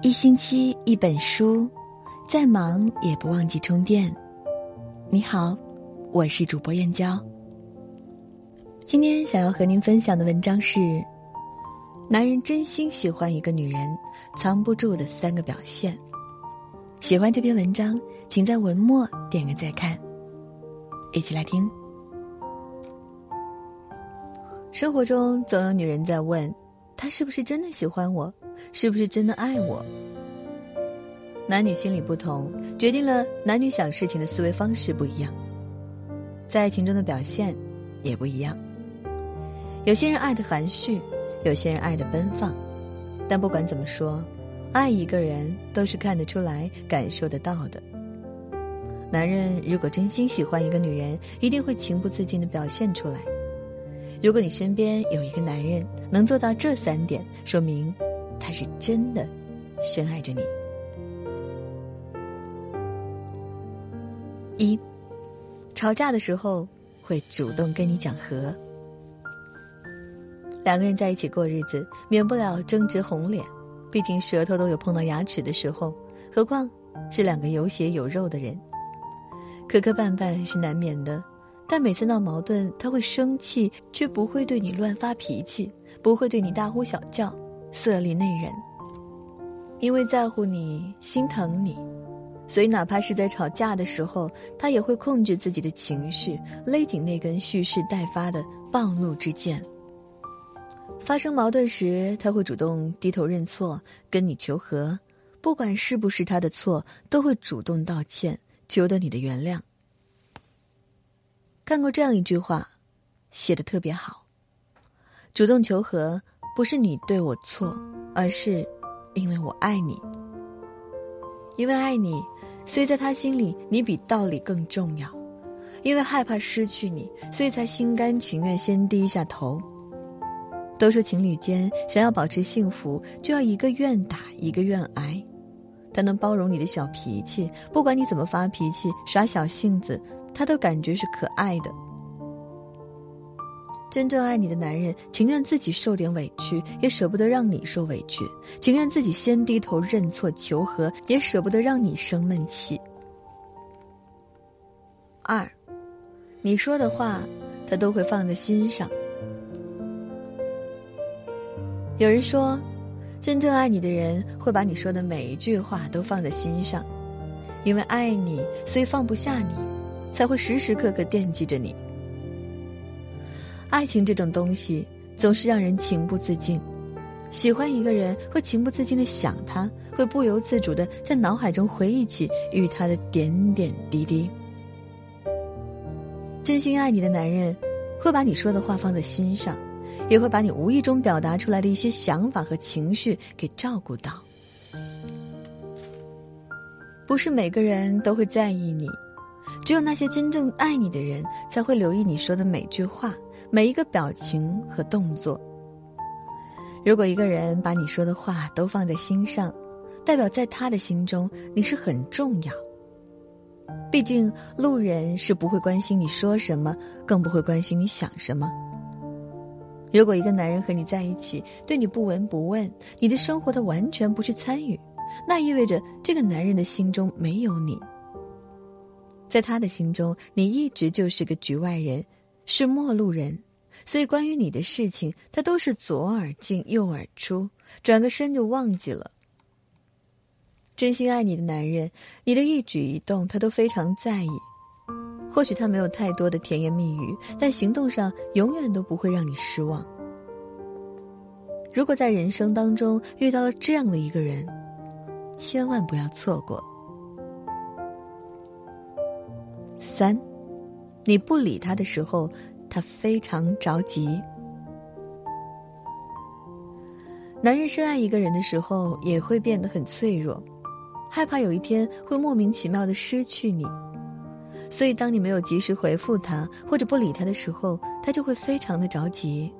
一星期一本书，再忙也不忘记充电。你好，我是主播燕娇。今天想要和您分享的文章是：男人真心喜欢一个女人，藏不住的三个表现。喜欢这篇文章，请在文末点个再看。一起来听。生活中总有女人在问，他是不是真的喜欢我？是不是真的爱我？男女心理不同，决定了男女想事情的思维方式不一样，在爱情中的表现也不一样。有些人爱的含蓄，有些人爱的奔放，但不管怎么说，爱一个人都是看得出来、感受得到的。男人如果真心喜欢一个女人，一定会情不自禁的表现出来。如果你身边有一个男人能做到这三点，说明。他是真的深爱着你。一，吵架的时候会主动跟你讲和。两个人在一起过日子，免不了争执红脸，毕竟舌头都有碰到牙齿的时候，何况是两个有血有肉的人，磕磕绊绊是难免的。但每次闹矛盾，他会生气，却不会对你乱发脾气，不会对你大呼小叫。色厉内荏，因为在乎你、心疼你，所以哪怕是在吵架的时候，他也会控制自己的情绪，勒紧那根蓄势待发的暴怒之剑。发生矛盾时，他会主动低头认错，跟你求和，不管是不是他的错，都会主动道歉，求得你的原谅。看过这样一句话，写的特别好：主动求和。不是你对我错，而是因为我爱你。因为爱你，所以在他心里你比道理更重要。因为害怕失去你，所以才心甘情愿先低下头。都说情侣间想要保持幸福，就要一个愿打一个愿挨。他能包容你的小脾气，不管你怎么发脾气、耍小性子，他都感觉是可爱的。真正爱你的男人，情愿自己受点委屈，也舍不得让你受委屈；情愿自己先低头认错求和，也舍不得让你生闷气。二，你说的话，他都会放在心上。有人说，真正爱你的人会把你说的每一句话都放在心上，因为爱你，所以放不下你，才会时时刻刻惦记着你。爱情这种东西总是让人情不自禁，喜欢一个人会情不自禁的想他，会不由自主的在脑海中回忆起与他的点点滴滴。真心爱你的男人，会把你说的话放在心上，也会把你无意中表达出来的一些想法和情绪给照顾到。不是每个人都会在意你，只有那些真正爱你的人才会留意你说的每句话。每一个表情和动作。如果一个人把你说的话都放在心上，代表在他的心中你是很重要。毕竟路人是不会关心你说什么，更不会关心你想什么。如果一个男人和你在一起，对你不闻不问，你的生活他完全不去参与，那意味着这个男人的心中没有你。在他的心中，你一直就是个局外人。是陌路人，所以关于你的事情，他都是左耳进右耳出，转个身就忘记了。真心爱你的男人，你的一举一动他都非常在意。或许他没有太多的甜言蜜语，但行动上永远都不会让你失望。如果在人生当中遇到了这样的一个人，千万不要错过。三。你不理他的时候，他非常着急。男人深爱一个人的时候，也会变得很脆弱，害怕有一天会莫名其妙的失去你。所以，当你没有及时回复他或者不理他的时候，他就会非常的着急。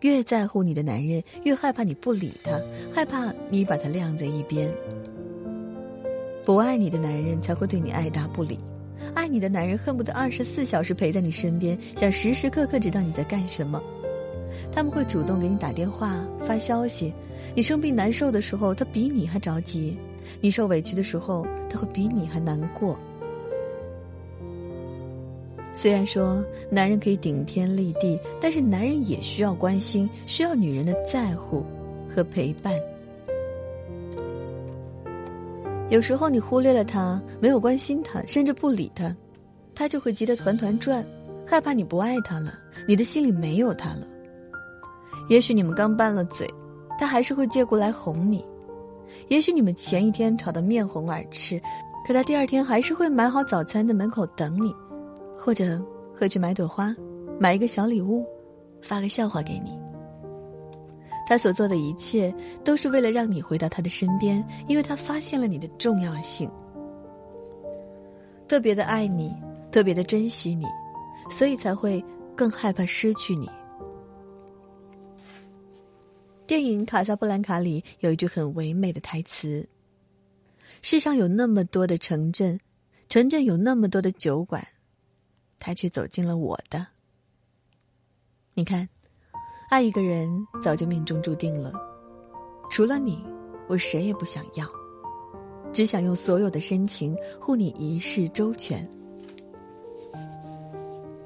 越在乎你的男人，越害怕你不理他，害怕你把他晾在一边。不爱你的男人才会对你爱答不理。爱你的男人恨不得二十四小时陪在你身边，想时时刻刻知道你在干什么。他们会主动给你打电话、发消息。你生病难受的时候，他比你还着急；你受委屈的时候，他会比你还难过。虽然说男人可以顶天立地，但是男人也需要关心，需要女人的在乎和陪伴。有时候你忽略了他，没有关心他，甚至不理他，他就会急得团团转，害怕你不爱他了，你的心里没有他了。也许你们刚拌了嘴，他还是会借故来哄你；也许你们前一天吵得面红耳赤，可他第二天还是会买好早餐在门口等你，或者会去买朵花，买一个小礼物，发个笑话给你。他所做的一切都是为了让你回到他的身边，因为他发现了你的重要性，特别的爱你，特别的珍惜你，所以才会更害怕失去你。电影《卡萨布兰卡》里有一句很唯美的台词：“世上有那么多的城镇，城镇有那么多的酒馆，他却走进了我的。”你看。爱一个人早就命中注定了，除了你，我谁也不想要，只想用所有的深情护你一世周全。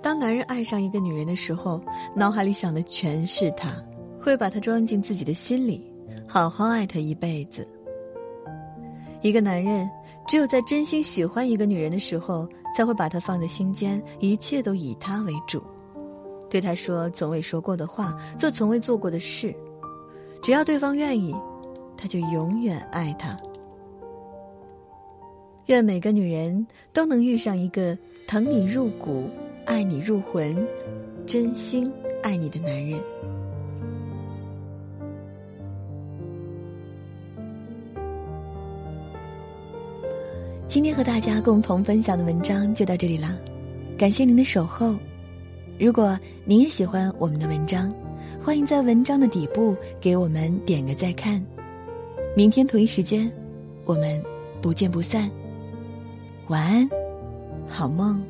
当男人爱上一个女人的时候，脑海里想的全是她，会把她装进自己的心里，好好爱她一辈子。一个男人只有在真心喜欢一个女人的时候，才会把她放在心间，一切都以她为主。对他说从未说过的话，做从未做过的事，只要对方愿意，他就永远爱他。愿每个女人都能遇上一个疼你入骨、爱你入魂、真心爱你的男人。今天和大家共同分享的文章就到这里了，感谢您的守候。如果您也喜欢我们的文章，欢迎在文章的底部给我们点个再看。明天同一时间，我们不见不散。晚安，好梦。